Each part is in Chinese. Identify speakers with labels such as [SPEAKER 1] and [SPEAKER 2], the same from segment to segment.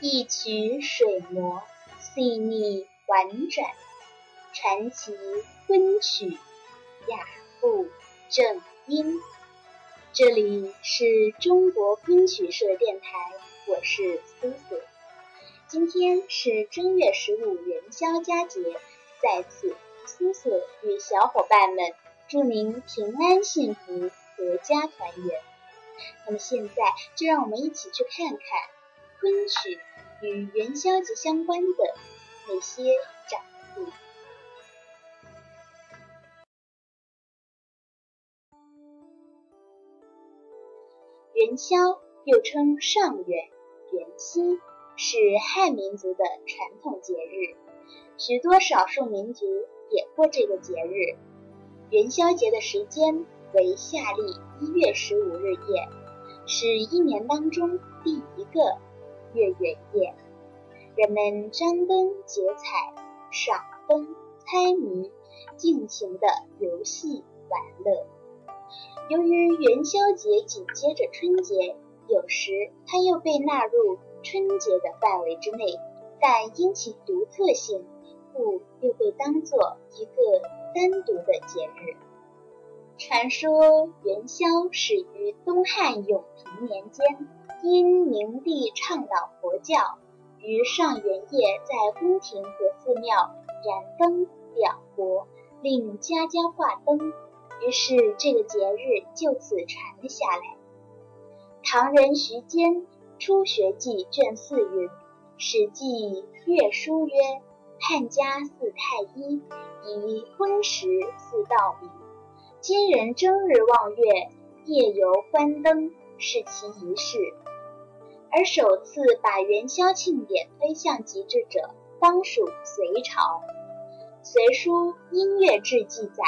[SPEAKER 1] 一曲水磨，细腻婉转，传奇昆曲，雅步正音。这里是中国昆曲社电台，我是苏苏。今天是正月十五元宵佳节，在此，苏苏与小伙伴们祝您平安幸福，阖家团圆。那么现在，就让我们一起去看看昆曲与元宵节相关的那些展物。元宵又称上元、元夕，是汉民族的传统节日，许多少数民族也过这个节日。元宵节的时间。为夏历一月十五日夜，是一年当中第一个月圆夜。人们张灯结彩、赏灯、猜谜，尽情的游戏玩乐。由于元宵节紧接着春节，有时它又被纳入春节的范围之内，但因其独特性，故又被当作一个单独的节日。传说元宵始于东汉永平年间，因明帝倡导佛教，于上元夜在宫廷和寺庙燃灯表国，令家家挂灯，于是这个节日就此传了下来。唐人徐坚《初学记》卷四云：《史记·乐书》曰：“汉家祀太医，以荤食祀道明。”今人正日望月，夜游观灯，是其仪式。而首次把元宵庆典推向极致者，当属隋朝。《隋书·音乐志》记载，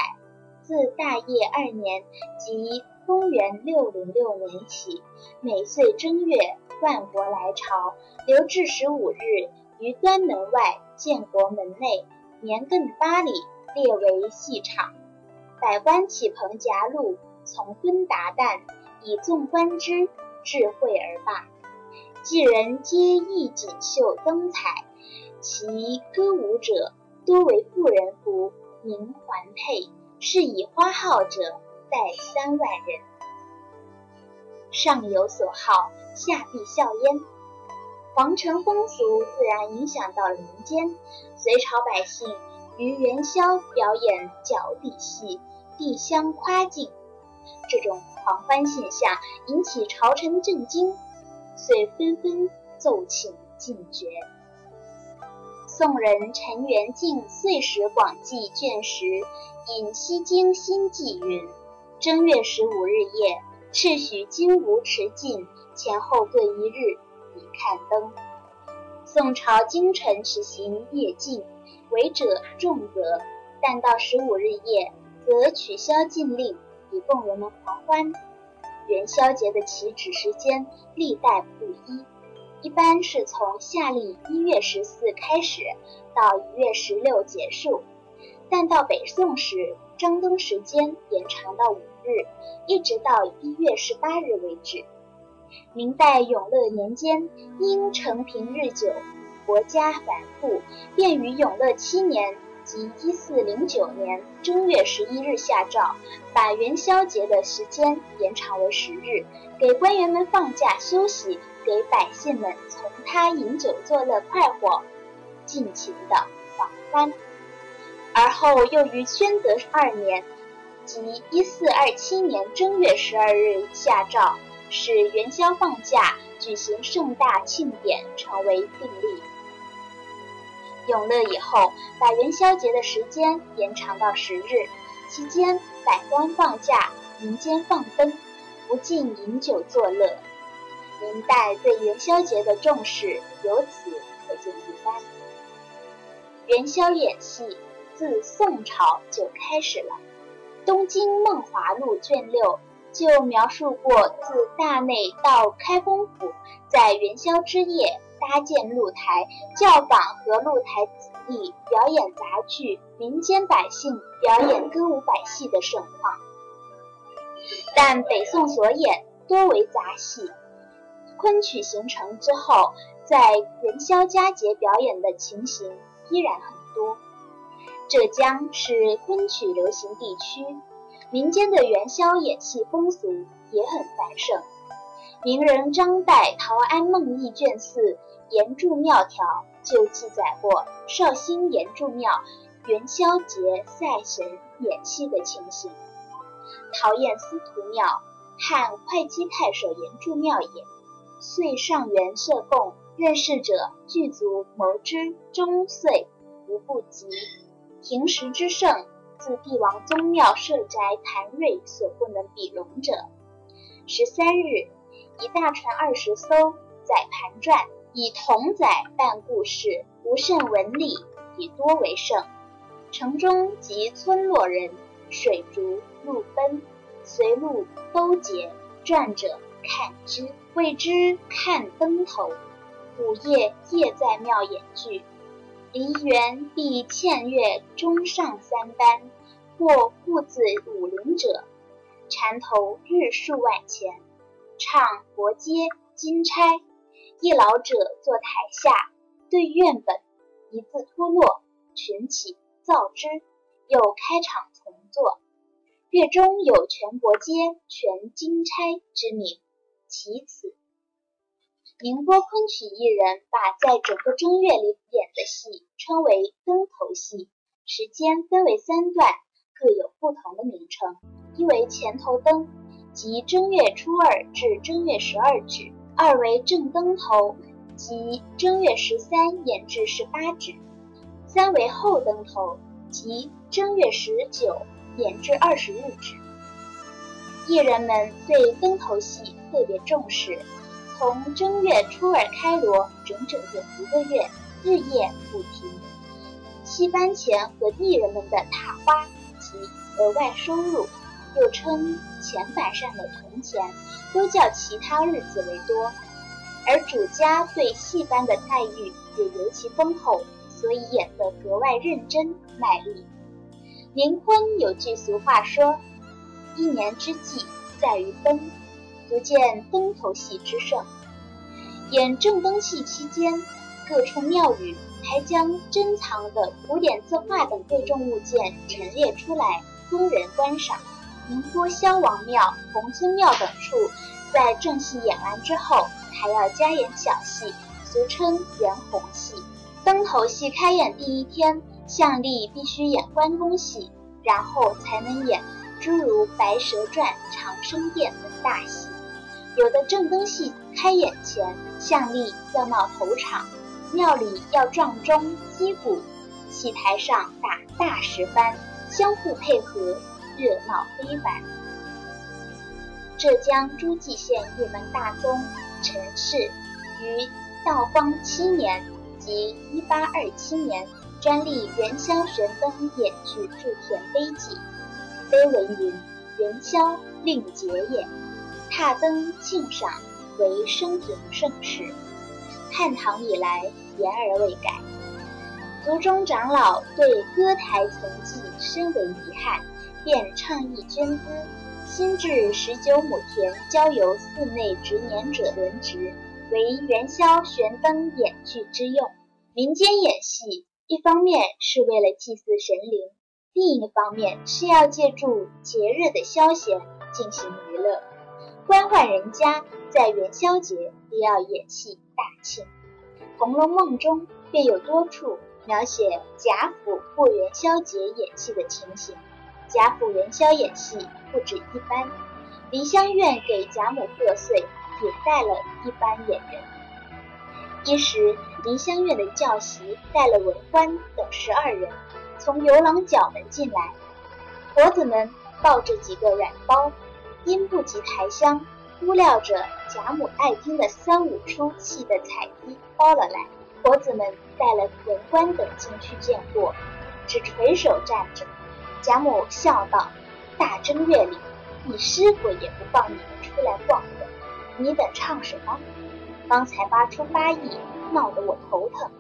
[SPEAKER 1] 自大业二年，即公元六零六年起，每岁正月，万国来朝，留至十五日，于端门外、建国门内，年亘八里，列为戏场。百官起棚夹路，从昏达旦，以纵观之，智慧而罢。伎人皆衣锦绣灯彩，其歌舞者多为妇人服，名环佩，是以花号者待三万人。上有所好，下必效焉。皇城风俗自然影响到了民间，隋朝百姓。于元宵表演脚底戏、递香夸敬，这种狂欢现象引起朝臣震惊，遂纷纷奏请禁绝。宋人陈元敬《岁时广记》卷十《引西京新记》云：正月十五日夜，敕许金吾持禁，前后各一日，以看灯。宋朝京城实行夜禁。违者重责，但到十五日夜，则取消禁令，以供人们狂欢。元宵节的起止时间历代不一，一般是从夏历一月十四开始，到一月十六结束。但到北宋时，张灯时间延长到五日，一直到一月十八日为止。明代永乐年间，因承平日久。国家繁复，便于永乐七年即一四零九年正月十一日下诏，把元宵节的时间延长为十日，给官员们放假休息，给百姓们从他饮酒作乐，快活，尽情的狂欢。而后又于宣德二年，即一四二七年正月十二日下诏，使元宵放假，举行盛大庆典，成为定例。永乐以后，把元宵节的时间延长到十日，期间百官放假，民间放灯，不禁饮酒作乐。明代对元宵节的重视由此可见一斑。元宵演戏自宋朝就开始了，《东京梦华录》卷六就描述过，自大内到开封府，在元宵之夜。搭建露台，教坊和露台子弟表演杂剧，民间百姓表演歌舞百戏的盛况。但北宋所演多为杂戏，昆曲形成之后，在元宵佳节表演的情形依然很多。浙江是昆曲流行地区，民间的元宵演戏风俗也很繁盛。名人张岱《陶庵梦忆卷四《岩柱庙条》就记载过绍兴岩柱庙元宵节赛神演戏的情形。陶偃司徒庙。汉会稽太守严柱庙也，岁上元设贡，任事者具足谋之，终岁无不及。平时之盛，自帝王宗庙设宅谭瑞所不能比容者。十三日，一大船二十艘，载盘转，以童载办故事，无甚文理，以多为胜。城中及村落人，水逐路奔。随路兜结转者看之，谓之看灯头。午夜夜在庙演剧，梨园必欠月中上三班，或故自武陵者，缠头日数万钱，唱佛街金钗。一老者坐台下，对院本一字脱落，群起造之，又开场重作。乐中有全国街、全金钗之名，其此。宁波昆曲艺人把在整个正月里演的戏称为灯头戏，时间分为三段，各有不同的名称。一为前头灯，即正月初二至正月十二止；二为正灯头，即正月十三演至十八止；三为后灯头，即正月十九。演至二十日止，艺人们对灯头戏特别重视，从正月初二开锣，整整的一个月，日夜不停。戏班钱和艺人们的踏花及额外收入，又称钱板上的铜钱，都较其他日子为多。而主家对戏班的待遇也尤其丰厚，所以演得格外认真卖力。临坤有句俗话说：“一年之计在于灯，足见灯头戏之盛。”演正灯戏期间，各处庙宇还将珍藏的古典字画等贵重物件陈列出来，供人观赏。宁波萧王庙、洪村庙等处，在正戏演完之后，还要加演小戏，俗称圆红戏。灯头戏开演第一天。相丽必须演关公戏，然后才能演诸如《白蛇传》《长生殿》等大戏。有的正灯戏开演前，相丽要闹头场，庙里要撞钟击鼓，戏台上打大石幡，相互配合，热闹非凡。浙江诸暨县一门大宗陈氏于道光七年，即一八二七年。专立元宵悬灯演剧铸田碑记，碑文云：“元宵令节也，踏灯庆赏为生平盛世。汉唐以来言而未改。族中长老对歌台存迹深为遗憾，便倡议捐资，新置十九亩田，交由寺内执年者轮值，为元宵悬灯演剧之用。民间演戏。”一方面是为了祭祀神灵，另一方面是要借助节日的消闲进行娱乐。官宦人家在元宵节也要演戏大庆，《红楼梦》中便有多处描写贾府过元宵节演戏的情形。贾府元宵演戏不止一班，梨香院给贾母贺岁也带了一班演员。一时，梨香院的教习带了文官等十二人，从游廊角门进来。婆子们抱着几个软包，因不及抬箱，估料着贾母爱听的三五出戏的彩衣包了来。婆子们带了文官等进去见过，只垂手站着。贾母笑道：“大正月里，你师傅也不放你们出来逛的，你等唱什么？”方才发出八意，闹得我头疼。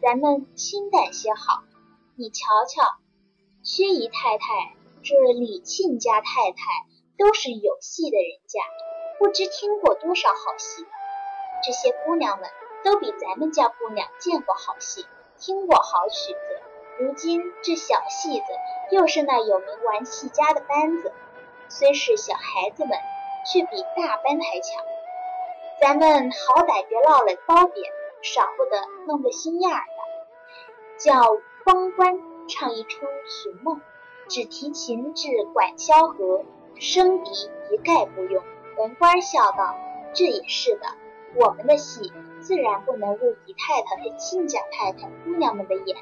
[SPEAKER 1] 咱们清淡些好。你瞧瞧，薛姨太太、这李沁家太太都是有戏的人家，不知听过多少好戏。这些姑娘们都比咱们家姑娘见过好戏，听过好曲子。如今这小戏子又是那有名玩戏家的班子，虽是小孩子们，却比大班还强。咱们好歹别落了褒贬，少不得弄个心眼儿的，叫方官唱一出《寻梦》，只提琴至管萧何，笙笛一概不用。文官笑道：“这也是的，我们的戏自然不能入姨太太和亲家太太姑娘们的眼。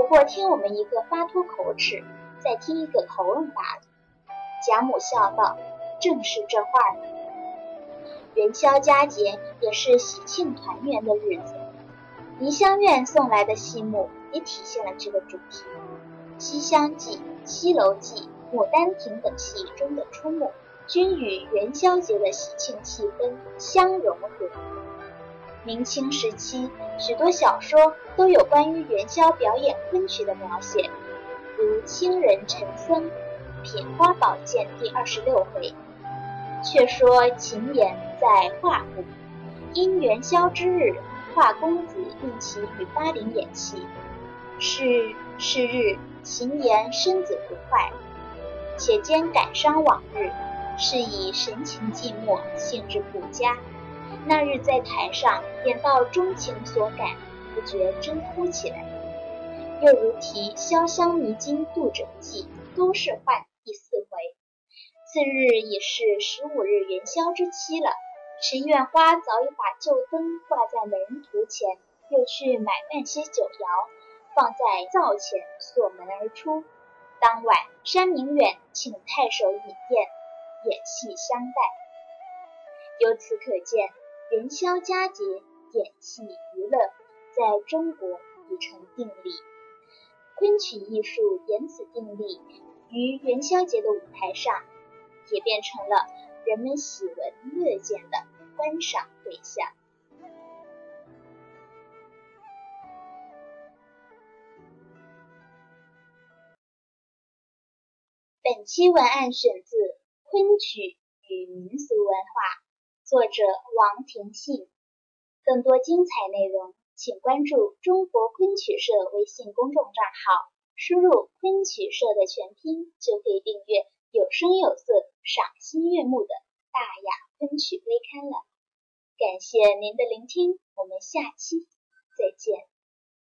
[SPEAKER 1] 不过听我们一个发脱口齿，再听一个喉咙罢了。”贾母笑道：“正是这话呢。元宵佳节也是喜庆团圆的日子，梨香院送来的戏目也体现了这个主题。《西厢记》《西楼记》《牡丹亭》等戏中的出没。”均与元宵节的喜庆气氛相融合。明清时期，许多小说都有关于元宵表演昆曲的描写，如《清人陈僧品花宝鉴》第二十六回，却说秦言在华府，因元宵之日，华公子命其与巴陵演戏。是是日，秦言身子不坏，且兼感伤往日。是以神情寂寞，兴致不佳。那日在台上演到钟情所感，不觉真哭起来。又如题《潇湘迷津渡者记》，都是换第四回。次日已是十五日元宵之期了。陈院花早已把旧灯挂在门图前，又去买半些酒肴，放在灶前，锁门而出。当晚，山明远请太守饮宴。演戏相待，由此可见，元宵佳节演戏娱乐在中国已成定例。昆曲艺术沿此定例，于元宵节的舞台上，也变成了人们喜闻乐见的观赏对象。本期文案选自。昆曲与民俗文化，作者王廷信。更多精彩内容，请关注中国昆曲社微信公众账号，输入“昆曲社”的全拼，就可以订阅有声有色、赏心悦目的大雅昆曲微刊了。感谢您的聆听，我们下期再见。